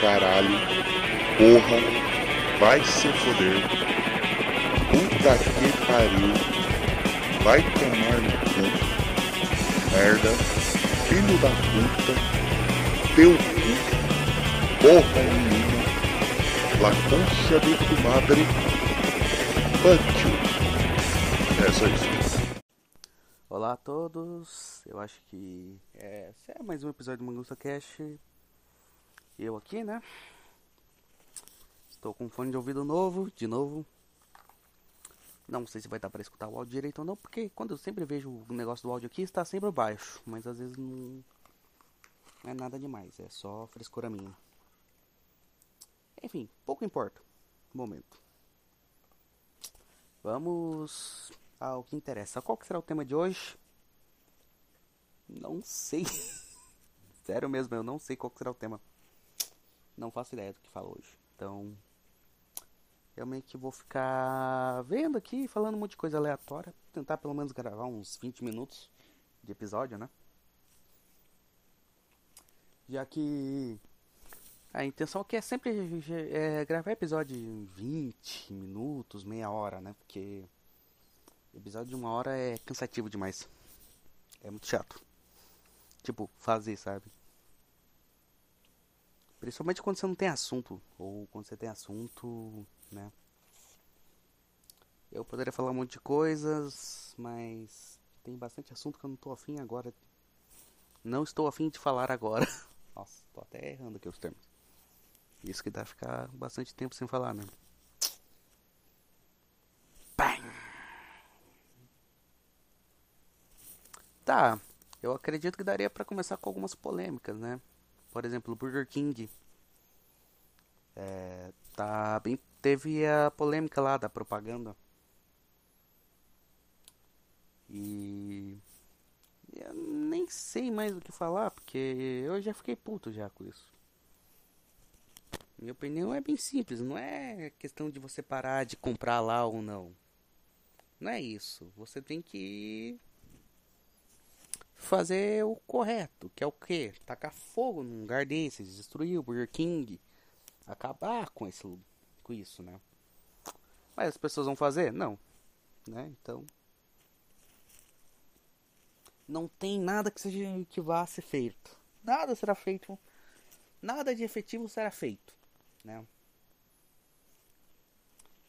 caralho, porra, vai se foder, puta que pariu, vai tomar no cu, merda, filho da puta, teu cu, porra nenhuma, la de tu madre, you. É só isso. Olá a todos, eu acho que é, é mais um episódio do Mangusta Cash. Eu aqui, né? Estou com um fone de ouvido novo, de novo. Não sei se vai dar para escutar o áudio direito ou não, porque quando eu sempre vejo o negócio do áudio aqui está sempre baixo, mas às vezes não, é nada demais, é só frescura minha. Enfim, pouco importa. Momento. Vamos ao que interessa. Qual que será o tema de hoje? Não sei. Sério mesmo, eu não sei qual que será o tema. Não faço ideia do que falo hoje. Então, eu meio que vou ficar vendo aqui, falando um monte de coisa aleatória. Tentar pelo menos gravar uns 20 minutos de episódio, né? Já que a intenção aqui é sempre é, gravar episódio de 20 minutos, meia hora, né? Porque episódio de uma hora é cansativo demais. É muito chato. Tipo, fazer, sabe? Principalmente quando você não tem assunto. Ou quando você tem assunto, né? Eu poderia falar um monte de coisas, mas tem bastante assunto que eu não tô afim agora. Não estou afim de falar agora. Nossa, tô até errando aqui os termos. Isso que dá ficar bastante tempo sem falar, né? Bang! Tá, eu acredito que daria para começar com algumas polêmicas, né? Por exemplo, o Burger King. É, tá bem, teve a polêmica lá da propaganda. E eu nem sei mais o que falar, porque eu já fiquei puto já com isso. Minha opinião é bem simples, não é questão de você parar de comprar lá ou não. Não é isso. Você tem que fazer o correto, que é o que? Tacar fogo num lugar desses, destruir o Burger King, acabar com esse com isso, né? Mas as pessoas vão fazer? Não, né? Então não tem nada que seja que vá ser feito. Nada será feito. Nada de efetivo será feito, né?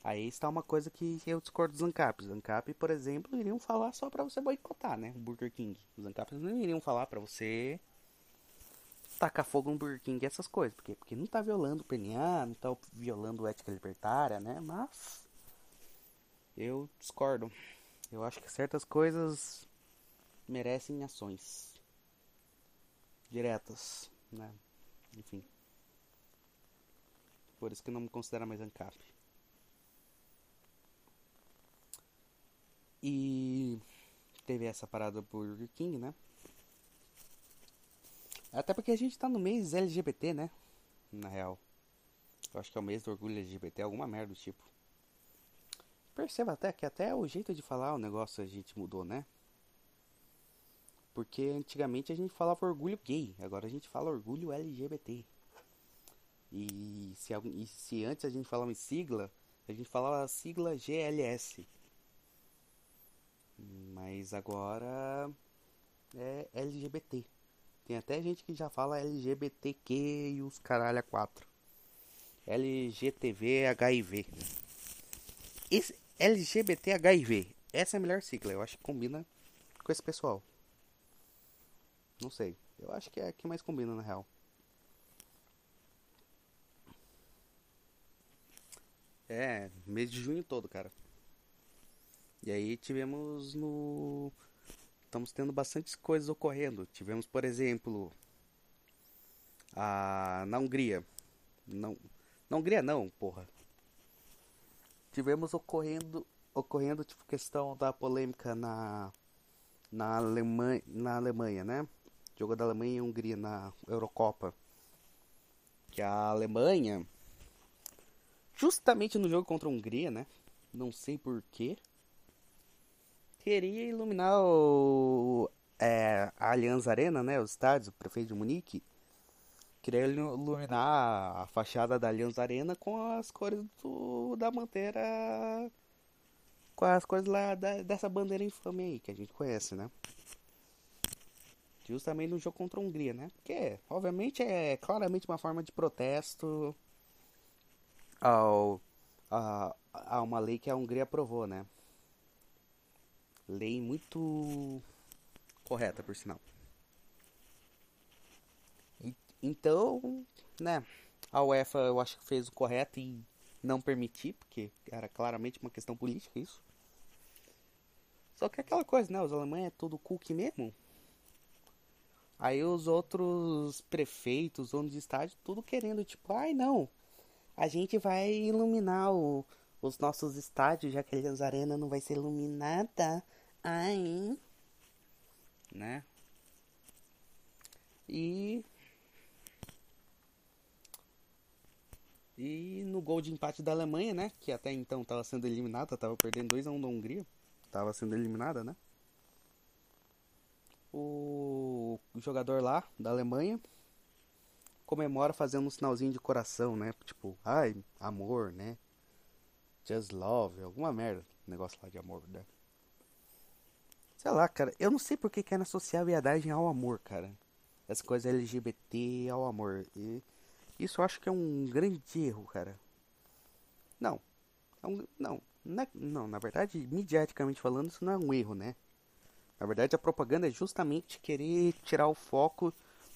Aí está uma coisa que eu discordo dos ANCAPs. Os ANCAP, por exemplo, iriam falar só para você boicotar, né? O Burger King. Os ANCAPs não iriam falar para você tacar fogo no Burger King essas coisas. Porque, porque não tá violando o PNA, não tá violando ética libertária, né? Mas eu discordo. Eu acho que certas coisas merecem ações diretas, né? Enfim. Por isso que não me considera mais ANCAP. E teve essa parada Burger King, né? Até porque a gente tá no mês LGBT, né? Na real. Eu acho que é o mês do orgulho LGBT, alguma merda do tipo. Perceba até que até o jeito de falar o negócio a gente mudou, né? Porque antigamente a gente falava orgulho gay, agora a gente fala orgulho LGBT. E se, e se antes a gente falava em sigla, a gente falava sigla GLS. Mas agora é LGBT. Tem até gente que já fala LGBTQ e os caralho a 4. LGTV HIV. Esse LGBT HIV. Essa é a melhor sigla. Eu acho que combina com esse pessoal. Não sei. Eu acho que é a que mais combina na real. É, mês de junho todo, cara. E aí tivemos no. Estamos tendo bastantes coisas ocorrendo. Tivemos, por exemplo, a na Hungria. Não, na Hungria não, porra. Tivemos ocorrendo ocorrendo tipo questão da polêmica na na Alemanha, na Alemanha, né? Jogo da Alemanha e Hungria na Eurocopa. Que a Alemanha justamente no jogo contra a Hungria, né? Não sei porquê queria iluminar o, é, a Allianz Arena, né, o estádio, o prefeito de Munique, queria iluminar a fachada da Allianz Arena com as cores do, da bandeira. Com as cores lá da, dessa bandeira infame aí que a gente conhece, né? Justamente no jogo contra a Hungria, né? Porque, obviamente, é claramente uma forma de protesto ao, a, a uma lei que a Hungria aprovou, né? Lei muito correta, por sinal. Então, né, a UEFA eu acho que fez o correto em não permitir, porque era claramente uma questão política isso. Só que é aquela coisa, né, os alemães é tudo cookie mesmo. Aí os outros prefeitos, donos de estádio, tudo querendo, tipo, ai não, a gente vai iluminar o, os nossos estádios, já que a Arena não vai ser iluminada. Ai. Né? E E no gol de empate da Alemanha, né? Que até então estava sendo eliminada, estava perdendo 2 a 1 um da Hungria. Estava sendo eliminada, né? O jogador lá da Alemanha comemora fazendo um sinalzinho de coração, né? Tipo, ai, amor, né? Just love, alguma merda. Negócio lá de amor, né? Sei lá, cara. Eu não sei porque querem associar a viadagem ao amor, cara. Essa coisa LGBT ao amor. E isso eu acho que é um grande erro, cara. Não. É um, não, não, é, não, na verdade, mediaticamente falando, isso não é um erro, né? Na verdade, a propaganda é justamente querer tirar o foco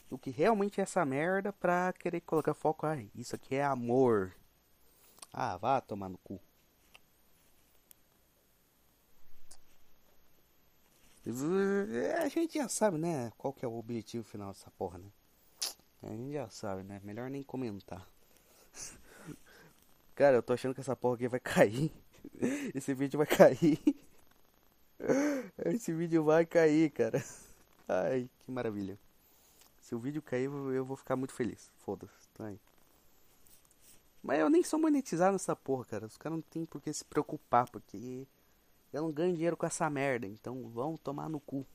do que realmente é essa merda pra querer colocar foco. Ah, isso aqui é amor. Ah, vá tomar no cu. A gente já sabe, né? Qual que é o objetivo final dessa porra, né? A gente já sabe, né? Melhor nem comentar. Cara, eu tô achando que essa porra aqui vai cair. Esse vídeo vai cair. Esse vídeo vai cair, cara. Ai, que maravilha. Se o vídeo cair, eu vou ficar muito feliz. Foda-se, tá aí. Mas eu nem sou monetizado nessa porra, cara. Os caras não tem por que se preocupar, porque eu não ganho dinheiro com essa merda. Então vão tomar no cu.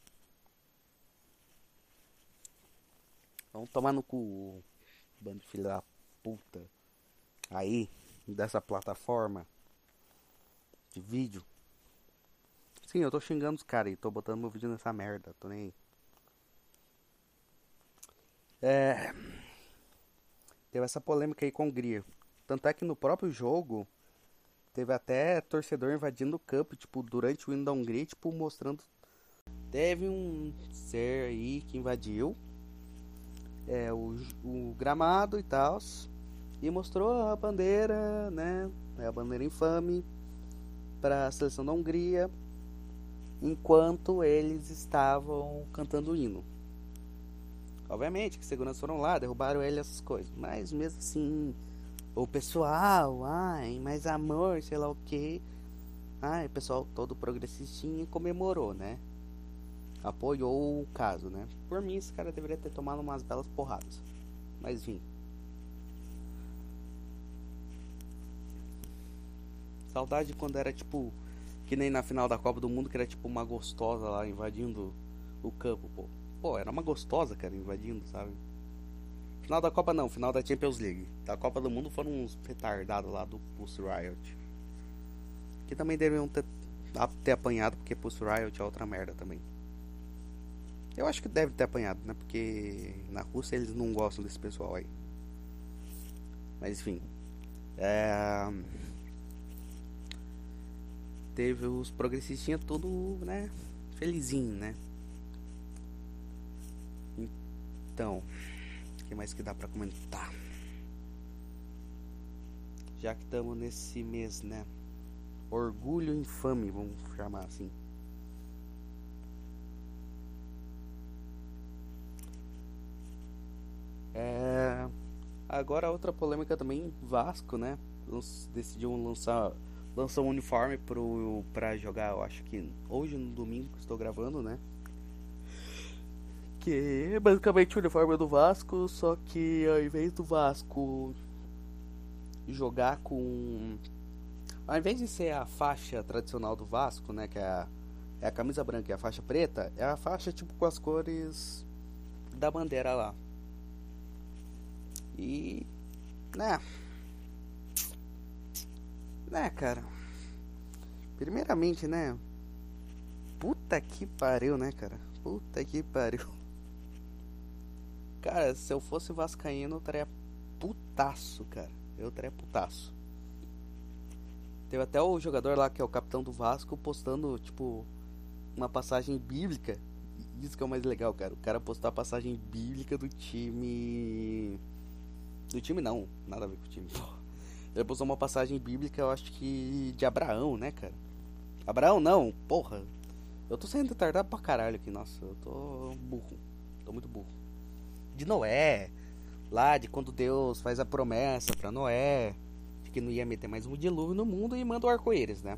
Vamos tomar no cu, bando filho da puta. Aí, dessa plataforma de vídeo. Sim, eu tô xingando os caras e tô botando meu vídeo nessa merda, tô nem. É. Teve essa polêmica aí com a Hungria. Tanto é que no próprio jogo teve até torcedor invadindo o campo, tipo, durante o da Hungria, tipo, mostrando. Teve um ser aí que invadiu é, o, o gramado e tal. E mostrou a bandeira, né? É a bandeira infame para a seleção da Hungria enquanto eles estavam cantando o hino. Obviamente que segurança foram lá, derrubaram ele essas coisas, mas mesmo assim, o pessoal, ai, mais amor, sei lá o que, ai, o pessoal todo progressistinho comemorou, né? apoiou o caso, né? Por mim, esse cara deveria ter tomado umas belas porradas. Mas enfim. Saudade quando era tipo. Que nem na final da Copa do Mundo, que era tipo uma gostosa lá invadindo o campo, pô. Pô, era uma gostosa, cara, invadindo, sabe? Final da Copa não, final da Champions League. Da Copa do Mundo foram uns retardados lá do Pulse Riot. Que também deveriam ter, ter apanhado, porque Pulse Riot é outra merda também. Eu acho que deve ter apanhado, né? Porque na Rússia eles não gostam desse pessoal aí. Mas enfim. É... Teve os progressistas tudo, né? Felizinho, né? Então, que mais que dá pra comentar? Já que estamos nesse mês, né? Orgulho infame, vamos chamar assim. É... Agora outra polêmica também, Vasco, né? Decidiu lançar lançar um uniforme pro, pra jogar, eu acho que hoje no domingo que estou gravando, né? Que é basicamente o uniforme do Vasco, só que ao invés do Vasco jogar com. Ao invés de ser a faixa tradicional do Vasco, né? Que é a, é a camisa branca e a faixa preta, é a faixa tipo com as cores da bandeira lá. E. Né? Né, cara? Primeiramente, né? Puta que pariu, né, cara? Puta que pariu. Cara, se eu fosse vascaíno, eu estaria putaço, cara. Eu estaria putaço. Teve até o jogador lá que é o capitão do Vasco postando, tipo, uma passagem bíblica. Isso que é o mais legal, cara. O cara postou a passagem bíblica do time. Do time não, nada a ver com o time. Ele postou uma passagem bíblica, eu acho que de Abraão, né, cara? Abraão não, porra. Eu tô sendo retardado pra caralho aqui, nossa, eu tô burro. Tô muito burro. De Noé, lá de quando Deus faz a promessa para Noé de que não ia meter mais um dilúvio no mundo e manda o arco-íris, né?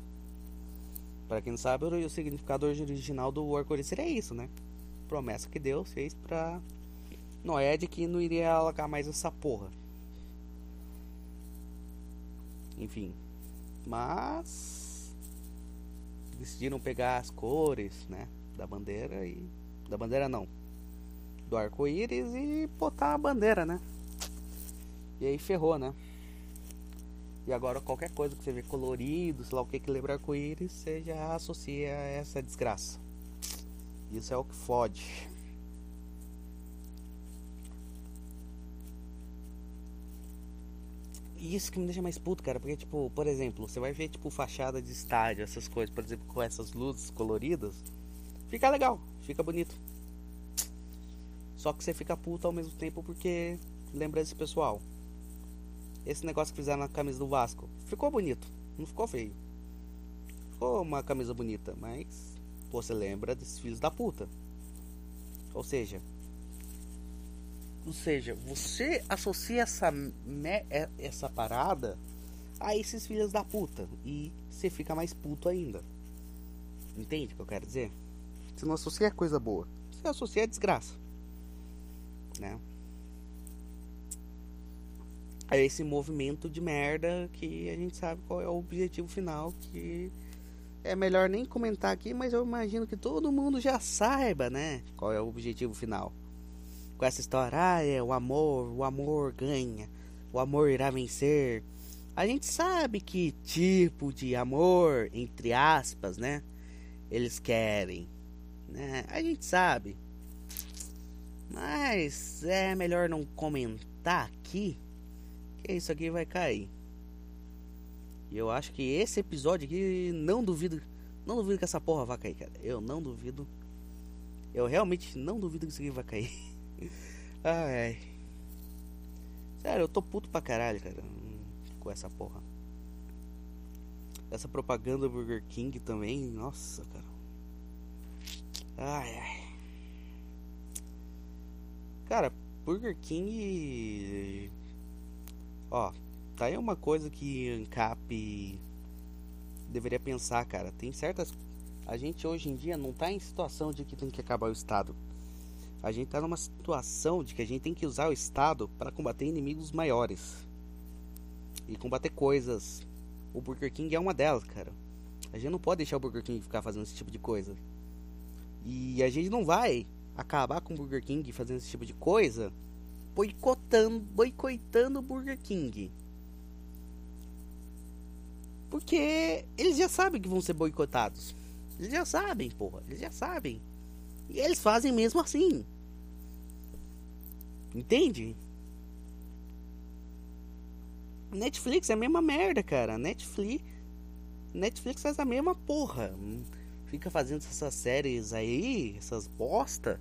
Para quem não sabe, o significado original do arco-íris seria isso, né? Promessa que Deus fez para Noé de que não iria alagar mais essa porra. Enfim, mas decidiram pegar as cores, né, da bandeira e da bandeira não, do arco-íris e botar a bandeira, né? E aí ferrou, né? E agora qualquer coisa que você vê colorido, sei lá o que que lembra arco-íris, você já associa a essa desgraça. Isso é o que fode. E isso que me deixa mais puto, cara, porque, tipo, por exemplo, você vai ver, tipo, fachada de estádio, essas coisas, por exemplo, com essas luzes coloridas, fica legal, fica bonito. Só que você fica puto ao mesmo tempo porque lembra esse pessoal. Esse negócio que fizeram na camisa do Vasco ficou bonito, não ficou feio. Ficou uma camisa bonita, mas você lembra desses filhos da puta. Ou seja, ou seja, você associa essa é, essa parada a esses filhos da puta e você fica mais puto ainda. Entende o que eu quero dizer? Você não associa coisa boa, você associa desgraça né? É esse movimento de merda que a gente sabe qual é o objetivo final que é melhor nem comentar aqui, mas eu imagino que todo mundo já saiba, né? Qual é o objetivo final. Com essa história, ah, é o amor, o amor ganha, o amor irá vencer. A gente sabe que tipo de amor, entre aspas, né? Eles querem, né? A gente sabe. Mas é melhor não comentar aqui, que isso aqui vai cair. E eu acho que esse episódio aqui, não duvido, não duvido que essa porra vai cair, cara. Eu não duvido. Eu realmente não duvido que isso aqui vai cair. ai, ai. Sério, eu tô puto pra caralho, cara. Com essa porra. Essa propaganda Burger King também, nossa, cara. Ai, ai. Cara, Burger King. Ó, tá aí uma coisa que ANCAP deveria pensar, cara. Tem certas. A gente hoje em dia não tá em situação de que tem que acabar o Estado. A gente tá numa situação de que a gente tem que usar o Estado para combater inimigos maiores e combater coisas. O Burger King é uma delas, cara. A gente não pode deixar o Burger King ficar fazendo esse tipo de coisa. E a gente não vai acabar com o Burger King fazendo esse tipo de coisa, boicotando, boicotando o Burger King. Porque eles já sabem que vão ser boicotados. Eles já sabem, porra. Eles já sabem. E eles fazem mesmo assim. Entende? Netflix é a mesma merda, cara. Netflix. Netflix faz a mesma porra fica fazendo essas séries aí, essas bosta.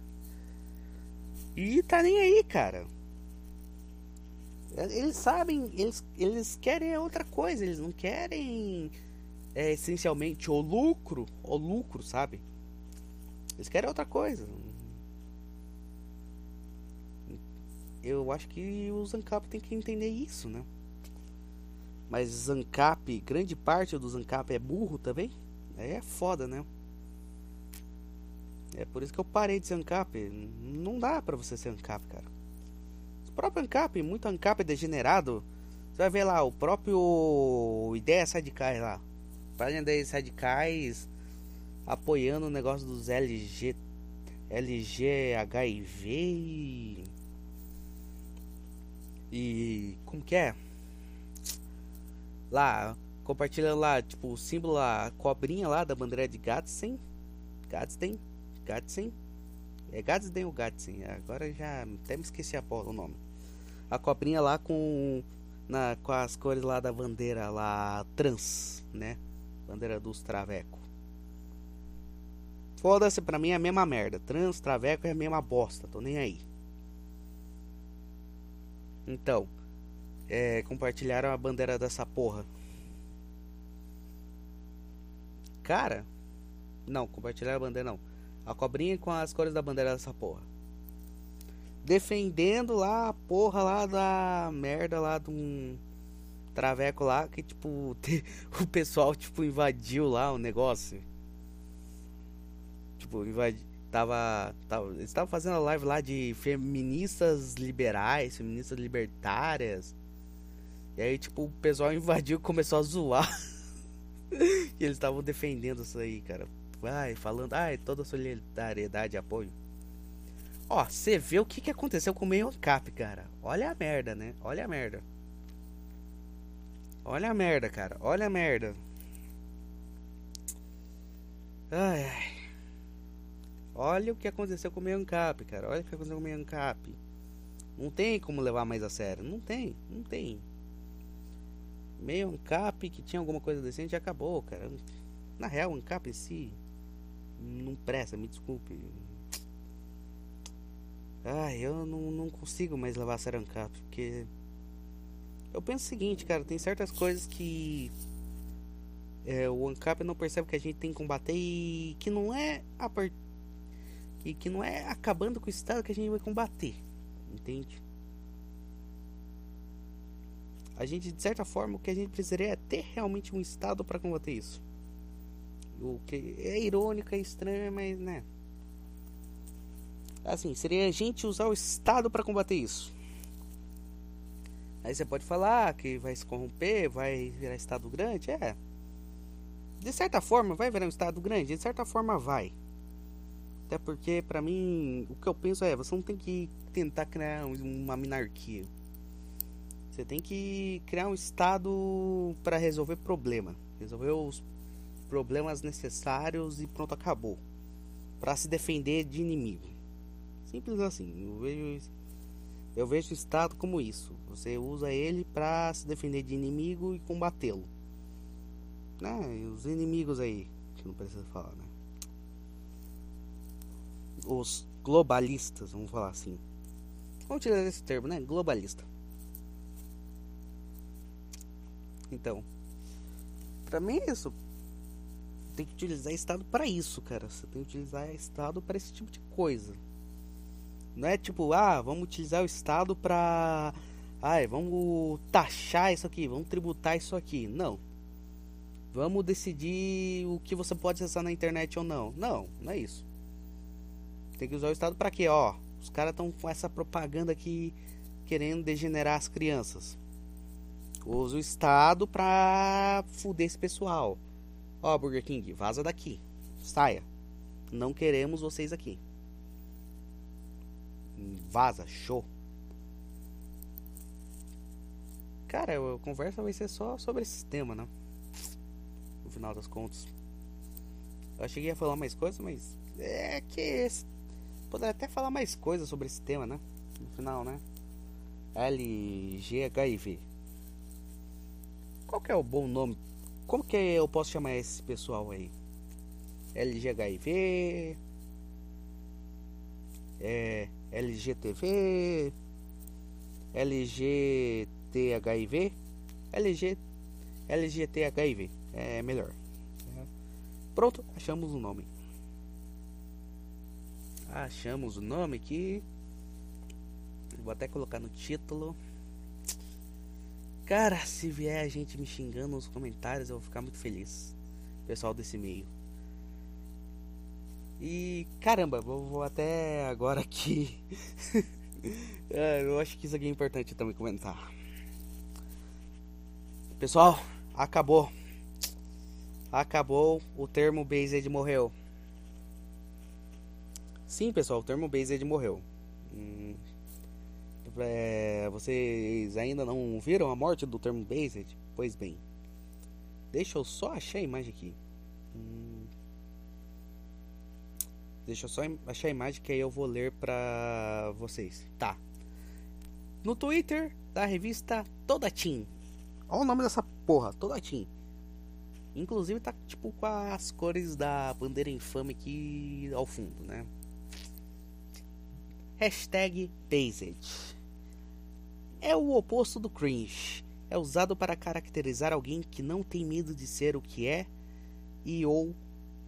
E tá nem aí, cara. Eles sabem, eles, eles querem outra coisa, eles não querem é, essencialmente o lucro, o lucro, sabe? Eles querem outra coisa. Eu acho que o Zancap tem que entender isso, né? Mas Zancap, grande parte do Zancap é burro também. Aí é foda, né? É por isso que eu parei de ser ANCAP. Não dá pra você ser ANCAP, cara. O próprio ANCAP, muito ANCAP é degenerado. Você vai ver lá, o próprio Ideia Radicais lá. Página Ideias Radicais apoiando o negócio dos LG. LG, HIV E como que é? Lá, compartilha lá, tipo, o símbolo a cobrinha lá da bandeira de Gadsden. Gadsden? Gadsden? É Gadsden ou Gadsden? Agora já até me esqueci a porra o nome. A cobrinha lá com na, com as cores lá da bandeira lá trans, né? Bandeira dos traveco. Foda-se, pra mim é a mesma merda. Trans, traveco é a mesma bosta, tô nem aí. Então, é, compartilharam a bandeira dessa porra. Cara, não, compartilharam a bandeira não. A cobrinha com as cores da bandeira dessa porra defendendo lá a porra lá da merda lá de um traveco lá que tipo o pessoal tipo invadiu lá o negócio. Tipo, invadiu tava, tava eles estavam fazendo a live lá de feministas liberais, feministas libertárias. E aí tipo o pessoal invadiu e começou a zoar. e eles estavam defendendo isso aí, cara. Vai, falando, ai, toda solidariedade e apoio. Ó, você vê o que, que aconteceu com o meio cap, cara. Olha a merda, né? Olha a merda. Olha a merda, cara. Olha a merda. Ai, ai. Olha o que aconteceu com o meio cap, cara. Olha o que aconteceu com o meio cap. Não tem como levar mais a sério. Não tem, não tem. Meio cap que tinha alguma coisa decente acabou, cara. Na real, Ancap em si não presta, me desculpe. Ai, eu não, não consigo mais levar a sério Ancap, porque. Eu penso o seguinte, cara, tem certas coisas que. É, o Ancap não percebe que a gente tem que combater e que não é a que não é acabando com o Estado que a gente vai combater. Entende? A gente, de certa forma, o que a gente precisaria é ter realmente um Estado para combater isso. O que é irônico, é estranho, mas né. Assim, seria a gente usar o Estado para combater isso. Aí você pode falar que vai se corromper, vai virar Estado grande. É. De certa forma, vai virar um Estado grande. De certa forma, vai. Até porque, para mim, o que eu penso é: você não tem que tentar criar uma minarquia. Você tem que criar um Estado para resolver problema. Resolver os problemas necessários e pronto, acabou. Para se defender de inimigo. Simples assim. Eu vejo, eu vejo o Estado como isso. Você usa ele para se defender de inimigo e combatê-lo. Né? Os inimigos aí, que não precisa falar, né? Os globalistas, vamos falar assim. Vamos tirar esse termo, né? Globalista. Então, para mim é isso. Tem que utilizar Estado para isso, cara. Você tem que utilizar Estado para esse tipo de coisa. Não é tipo, ah, vamos utilizar o Estado para. Ai, vamos taxar isso aqui, vamos tributar isso aqui. Não. Vamos decidir o que você pode acessar na internet ou não. Não, não é isso. Tem que usar o Estado para quê? Ó, os caras estão com essa propaganda aqui querendo degenerar as crianças. Usa o Estado pra fuder esse pessoal. Ó, Burger King, vaza daqui. Saia. Não queremos vocês aqui. Vaza, show. Cara, a conversa vai ser só sobre esse tema, né? No final das contas. Eu cheguei a falar mais coisas, mas é que poderia até falar mais coisas sobre esse tema, né? No final, né? LGHIV. Qual que é o bom nome? Como que eu posso chamar esse pessoal aí? LGHIV? É LGTV, LGTHIV, LG, LGTHIV, é melhor. Pronto, achamos o nome. Achamos o nome aqui. Vou até colocar no título. Cara, se vier a gente me xingando nos comentários, eu vou ficar muito feliz. Pessoal desse meio. E caramba, vou, vou até agora aqui. é, eu acho que isso aqui é importante também comentar. Pessoal, acabou. Acabou o termo Based morreu. Sim, pessoal, o termo Based morreu. Hum, É, vocês ainda não viram a morte do termo based? Pois bem. Deixa eu só achar a imagem aqui. Hum, deixa eu só achar a imagem que aí eu vou ler pra vocês. Tá. No Twitter da revista Toda Team. Olha o nome dessa porra, Toda Team. Inclusive tá tipo com as cores da bandeira infame aqui ao fundo, né? Hashtag Based. É o oposto do cringe. É usado para caracterizar alguém que não tem medo de ser o que é e ou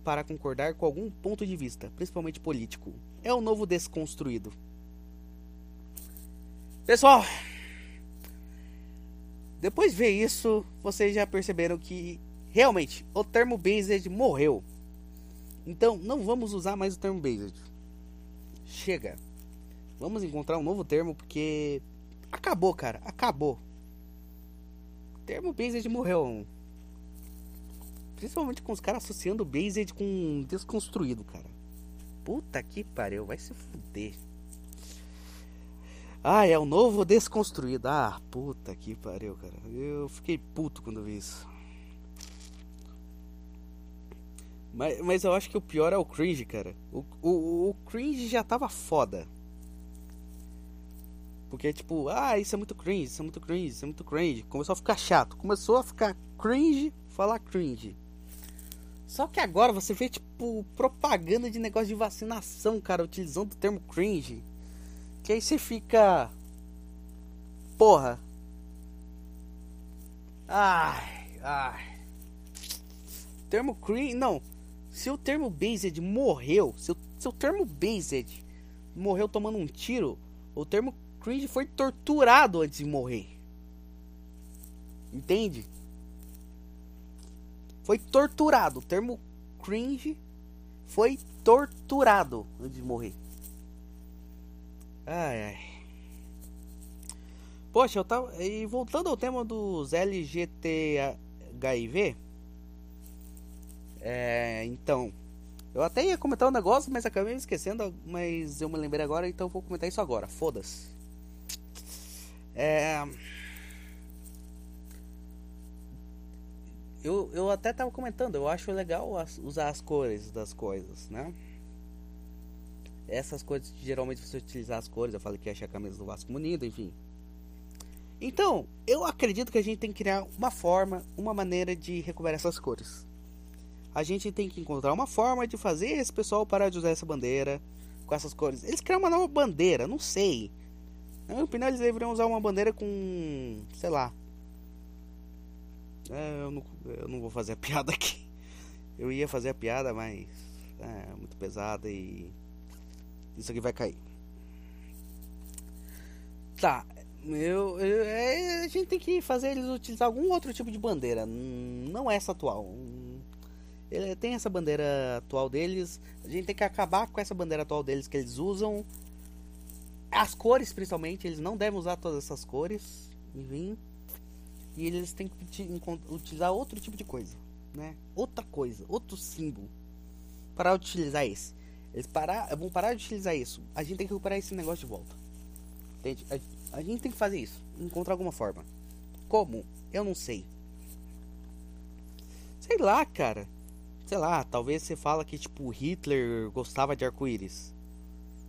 para concordar com algum ponto de vista, principalmente político. É o novo desconstruído. Pessoal, depois de ver isso, vocês já perceberam que realmente o termo based morreu. Então não vamos usar mais o termo based. Chega. Vamos encontrar um novo termo porque acabou, cara, acabou. O termo based morreu. Principalmente com os caras associando based com desconstruído, cara. Puta que pariu, vai se fuder. Ah, é o novo desconstruído. Ah, puta que pariu, cara. Eu fiquei puto quando vi isso. Mas, mas eu acho que o pior é o cringe, cara. O, o, o cringe já tava foda. Porque, tipo, ah, isso é muito cringe, isso é muito cringe, isso é muito cringe. Começou a ficar chato. Começou a ficar cringe, falar cringe. Só que agora você vê, tipo, propaganda de negócio de vacinação, cara, utilizando o termo cringe. Que aí você fica. Porra. Ai, ai. Termo cringe. Não. Se o termo based morreu. Se o, se o termo based morreu tomando um tiro. O termo cringe foi torturado antes de morrer. Entende? Foi torturado. O termo cringe foi torturado antes de morrer. Ai, ai. Poxa, eu tava. E voltando ao tema dos LGTHIV. É. Então. Eu até ia comentar um negócio, mas acabei me esquecendo. Mas eu me lembrei agora, então vou comentar isso agora. Foda-se. É. Eu, eu até tava comentando, eu acho legal as, usar as cores das coisas, né? essas coisas geralmente você utilizar as cores. Eu falei que achei a camisa do Vasco Munido, enfim. Então, eu acredito que a gente tem que criar uma forma, uma maneira de recuperar essas cores. A gente tem que encontrar uma forma de fazer esse pessoal parar de usar essa bandeira com essas cores. Eles criam uma nova bandeira, não sei. Na minha opinião, eles deveriam usar uma bandeira com. sei lá. É, eu, não, eu não vou fazer a piada aqui. Eu ia fazer a piada, mas. É muito pesada e isso aqui vai cair. Tá. Eu, eu é, a gente tem que fazer eles utilizar algum outro tipo de bandeira. Não essa atual. Ele tem essa bandeira atual deles. A gente tem que acabar com essa bandeira atual deles que eles usam. As cores, principalmente, eles não devem usar todas essas cores. Enfim. E eles têm que utilizar outro tipo de coisa, né? Outra coisa, outro símbolo para utilizar esse. Eles parar, vão parar de utilizar isso. A gente tem que recuperar esse negócio de volta. Entende? A, a gente tem que fazer isso. Encontrar alguma forma. Como? Eu não sei. Sei lá, cara. Sei lá, talvez você fala que tipo Hitler gostava de arco-íris.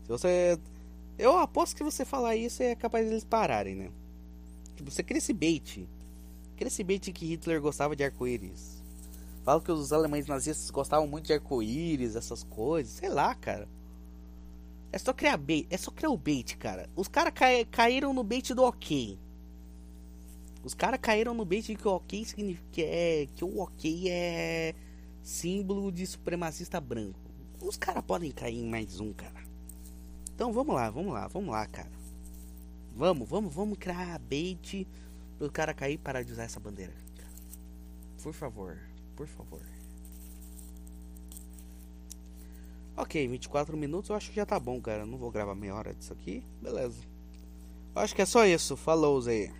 Se você. Eu aposto que você falar isso é capaz deles pararem, né? Tipo, você cria esse bait. Cria esse bait que Hitler gostava de arco-íris. Fala que os alemães nazistas gostavam muito de arco-íris, essas coisas. Sei lá, cara. É só criar bait. É só criar o bait, cara. Os caras cai, caíram no bait do ok. Os caras caíram no bait que o ok significa que, é, que o ok é símbolo de supremacista branco. Os caras podem cair em mais um, cara. Então vamos lá, vamos lá, vamos lá, cara. Vamos, vamos, vamos criar bait pro cara cair e parar de usar essa bandeira. Por favor por favor. Ok, 24 minutos eu acho que já tá bom, cara. Não vou gravar meia hora disso aqui. Beleza. Acho que é só isso. Falou, Zé.